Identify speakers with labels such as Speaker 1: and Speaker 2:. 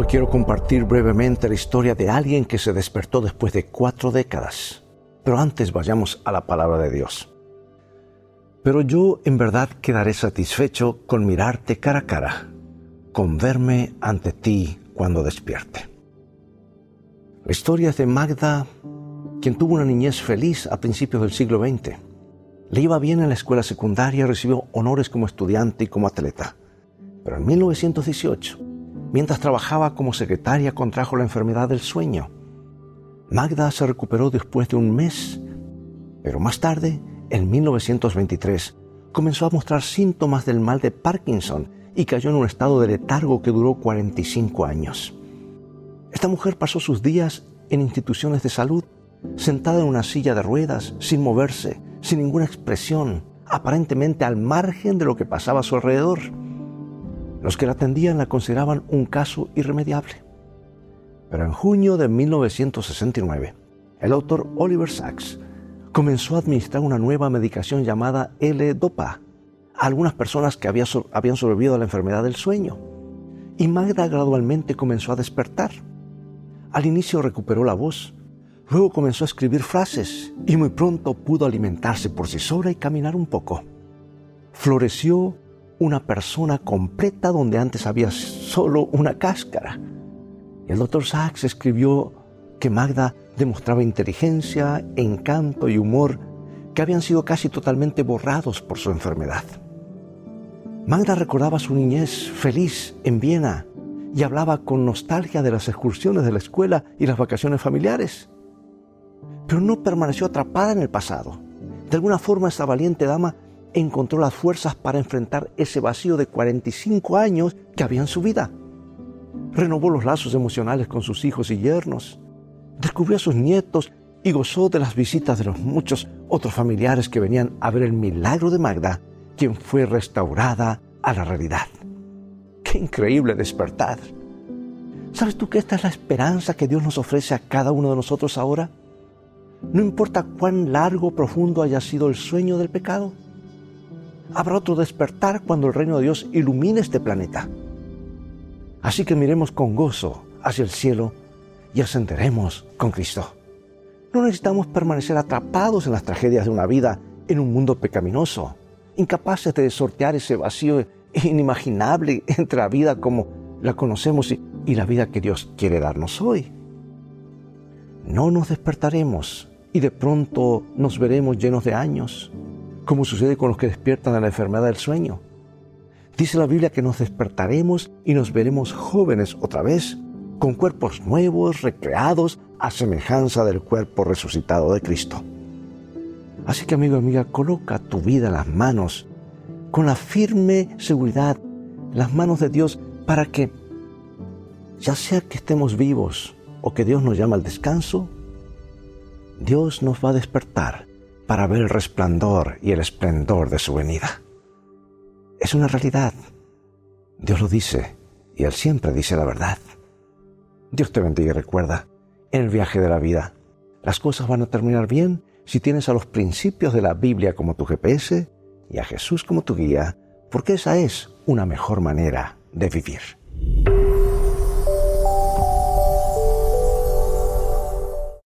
Speaker 1: Hoy quiero compartir brevemente la historia de alguien que se despertó después de cuatro décadas. Pero antes vayamos a la palabra de Dios. Pero yo en verdad quedaré satisfecho con mirarte cara a cara, con verme ante ti cuando despierte. La historia es de Magda, quien tuvo una niñez feliz a principios del siglo XX. Le iba bien en la escuela secundaria, recibió honores como estudiante y como atleta. Pero en 1918, mientras trabajaba como secretaria, contrajo la enfermedad del sueño. Magda se recuperó después de un mes, pero más tarde, en 1923, comenzó a mostrar síntomas del mal de Parkinson y cayó en un estado de letargo que duró 45 años. Esta mujer pasó sus días en instituciones de salud, sentada en una silla de ruedas, sin moverse, sin ninguna expresión, aparentemente al margen de lo que pasaba a su alrededor. Los que la atendían la consideraban un caso irremediable. Pero en junio de 1969, el autor Oliver Sacks comenzó a administrar una nueva medicación llamada L-Dopa a algunas personas que habían sobrevivido a la enfermedad del sueño. Y Magda gradualmente comenzó a despertar. Al inicio recuperó la voz, luego comenzó a escribir frases y muy pronto pudo alimentarse por sí sola y caminar un poco. Floreció una persona completa donde antes había solo una cáscara. El doctor Sachs escribió que Magda demostraba inteligencia, encanto y humor que habían sido casi totalmente borrados por su enfermedad. Magda recordaba su niñez feliz en Viena y hablaba con nostalgia de las excursiones de la escuela y las vacaciones familiares. Pero no permaneció atrapada en el pasado. De alguna forma esta valiente dama encontró las fuerzas para enfrentar ese vacío de 45 años que había en su vida. Renovó los lazos emocionales con sus hijos y yernos, descubrió a sus nietos y gozó de las visitas de los muchos otros familiares que venían a ver el milagro de Magda, quien fue restaurada a la realidad. ¡Qué increíble despertar! ¿Sabes tú que esta es la esperanza que Dios nos ofrece a cada uno de nosotros ahora? No importa cuán largo o profundo haya sido el sueño del pecado, habrá otro despertar cuando el reino de Dios ilumine este planeta. Así que miremos con gozo hacia el cielo y ascenderemos con Cristo. No necesitamos permanecer atrapados en las tragedias de una vida en un mundo pecaminoso, incapaces de sortear ese vacío inimaginable entre la vida como la conocemos y, y la vida que Dios quiere darnos hoy. No nos despertaremos y de pronto nos veremos llenos de años, como sucede con los que despiertan de la enfermedad del sueño. Dice la Biblia que nos despertaremos y nos veremos jóvenes otra vez, con cuerpos nuevos, recreados, a semejanza del cuerpo resucitado de Cristo. Así que amigo amiga, coloca tu vida en las manos, con la firme seguridad, las manos de Dios, para que, ya sea que estemos vivos o que Dios nos llama al descanso, Dios nos va a despertar para ver el resplandor y el esplendor de su venida. Es una realidad. Dios lo dice y Él siempre dice la verdad. Dios te bendiga y recuerda, en el viaje de la vida, las cosas van a terminar bien si tienes a los principios de la Biblia como tu GPS y a Jesús como tu guía, porque esa es una mejor manera de vivir.